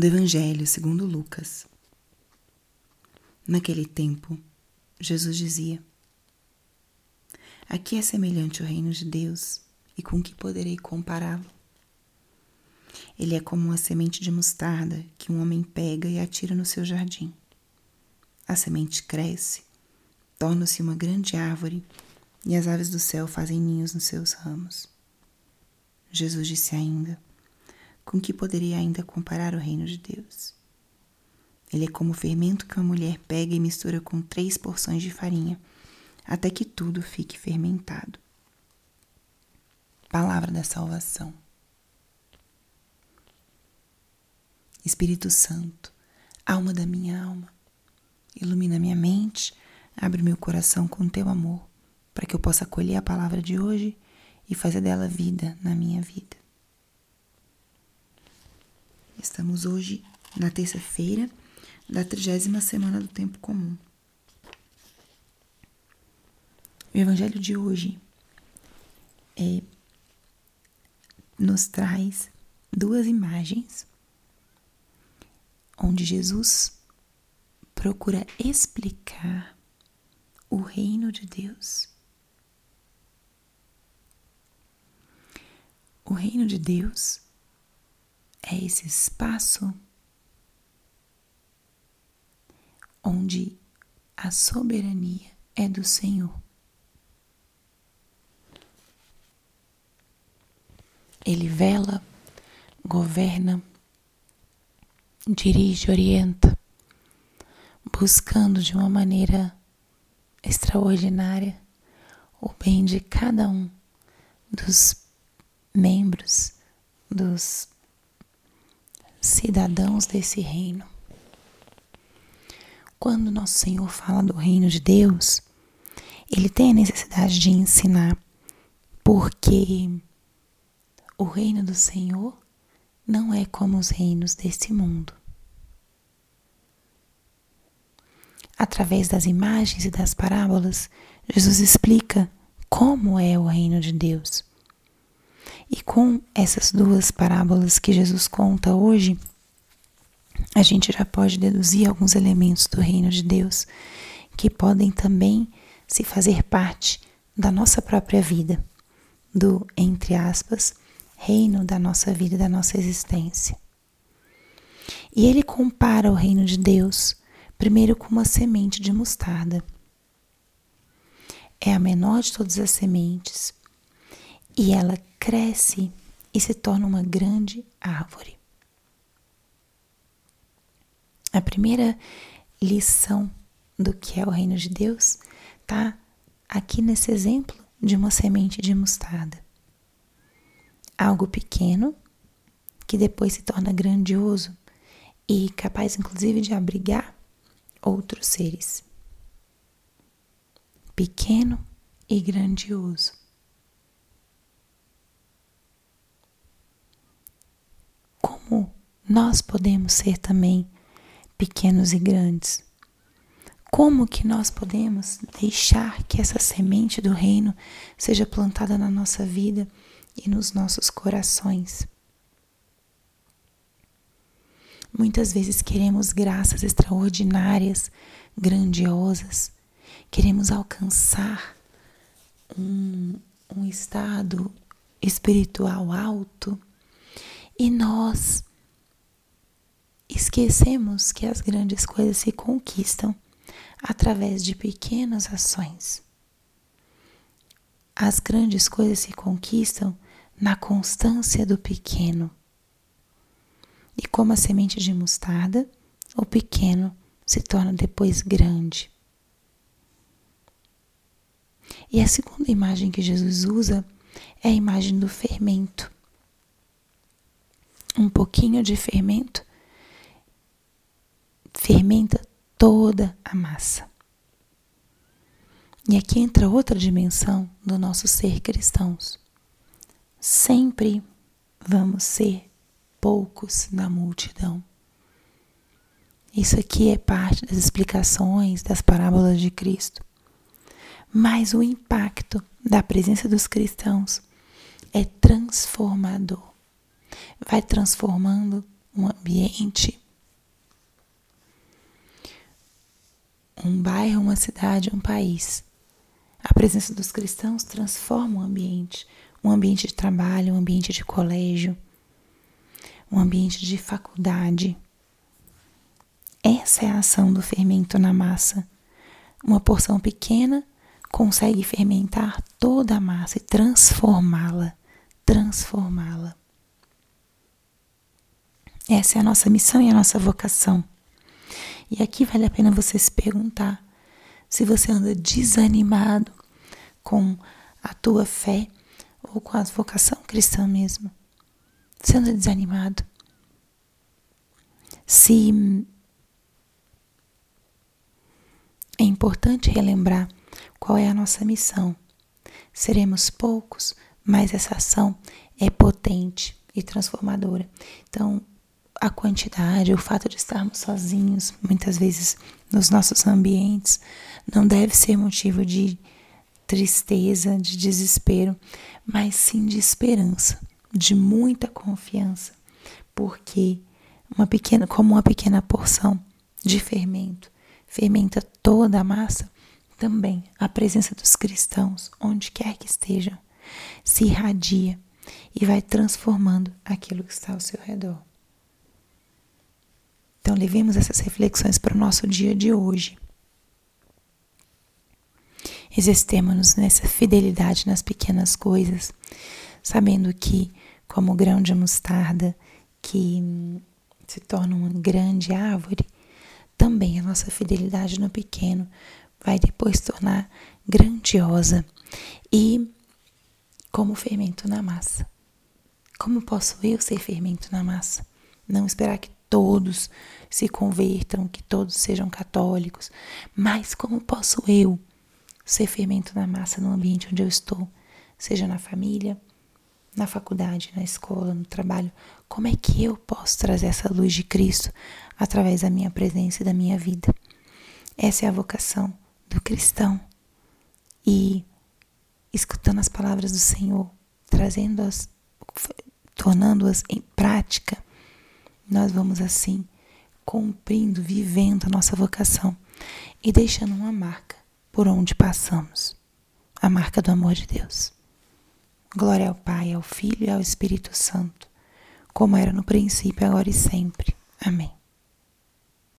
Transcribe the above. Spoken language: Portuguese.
do Evangelho segundo Lucas. Naquele tempo, Jesus dizia: Aqui é semelhante o reino de Deus, e com que poderei compará-lo? Ele é como uma semente de mostarda que um homem pega e atira no seu jardim. A semente cresce, torna-se uma grande árvore e as aves do céu fazem ninhos nos seus ramos. Jesus disse ainda: Com que poderia ainda comparar o reino de Deus? Ele é como o fermento que uma mulher pega e mistura com três porções de farinha, até que tudo fique fermentado. Palavra da salvação. Espírito Santo, alma da minha alma, ilumina minha mente, abre meu coração com teu amor, para que eu possa acolher a palavra de hoje e fazer dela vida na minha vida. Estamos hoje na terça-feira da trigésima semana do tempo comum. O evangelho de hoje é, nos traz duas imagens onde Jesus procura explicar o reino de Deus. O reino de Deus é esse espaço onde a soberania é do Senhor. Ele vela, governa, dirige, orienta, buscando de uma maneira extraordinária o bem de cada um dos membros, dos cidadãos desse reino. Quando nosso Senhor fala do reino de Deus, ele tem a necessidade de ensinar, porque o reino do Senhor não é como os reinos desse mundo. Através das imagens e das parábolas, Jesus explica como é o reino de Deus. E com essas duas parábolas que Jesus conta hoje, a gente já pode deduzir alguns elementos do reino de Deus que podem também se fazer parte da nossa própria vida, do, entre aspas, reino da nossa vida, da nossa existência. E ele compara o reino de Deus primeiro com uma semente de mostarda. É a menor de todas as sementes e ela cresce e se torna uma grande árvore. A primeira lição do que é o reino de Deus está aqui nesse exemplo de uma semente de mostarda algo pequeno que depois se torna grandioso e capaz inclusive de abrigar outros seres. Pequeno e grandioso. Como nós podemos ser também pequenos e grandes? Como que nós podemos deixar que essa semente do reino seja plantada na nossa vida e nos nossos corações. Muitas vezes queremos graças extraordinárias, grandiosas, queremos alcançar um, um estado espiritual alto e nós esquecemos que as grandes coisas se conquistam através de pequenas ações. As grandes coisas se conquistam na constância do pequeno. E como a semente de mostarda, o pequeno se torna depois grande. E a segunda imagem que Jesus usa é a imagem do fermento. Um pouquinho de fermento fermenta toda a massa. E aqui entra outra dimensão do nosso ser cristãos sempre vamos ser poucos na multidão. Isso aqui é parte das explicações das parábolas de Cristo. Mas o impacto da presença dos cristãos é transformador. Vai transformando um ambiente, um bairro, uma cidade, um país. A presença dos cristãos transforma o ambiente, um ambiente de trabalho, um ambiente de colégio, um ambiente de faculdade. Essa é a ação do fermento na massa. Uma porção pequena consegue fermentar toda a massa e transformá-la, transformá-la. Essa é a nossa missão e a nossa vocação. E aqui vale a pena você se perguntar se você anda desanimado com a tua fé ou com a vocação cristã mesmo. Você anda desanimado. Se é importante relembrar qual é a nossa missão. Seremos poucos, mas essa ação é potente e transformadora. Então, a quantidade, o fato de estarmos sozinhos, muitas vezes nos nossos ambientes, não deve ser motivo de tristeza, de desespero, mas sim de esperança, de muita confiança, porque uma pequena, como uma pequena porção de fermento fermenta toda a massa, também a presença dos cristãos, onde quer que estejam, se irradia e vai transformando aquilo que está ao seu redor. Então, levemos essas reflexões para o nosso dia de hoje. Exercemos nessa fidelidade nas pequenas coisas, sabendo que, como grão de mostarda que se torna uma grande árvore, também a nossa fidelidade no pequeno vai depois tornar grandiosa e como fermento na massa. Como posso eu ser fermento na massa? Não esperar que todos se convertam, que todos sejam católicos, mas como posso eu ser fermento na massa no ambiente onde eu estou, seja na família, na faculdade, na escola, no trabalho? Como é que eu posso trazer essa luz de Cristo através da minha presença e da minha vida? Essa é a vocação do cristão. E escutando as palavras do Senhor, trazendo-as, tornando-as em prática, nós vamos assim cumprindo, vivendo a nossa vocação e deixando uma marca por onde passamos a marca do amor de Deus. Glória ao Pai, ao Filho e ao Espírito Santo, como era no princípio, agora e sempre. Amém.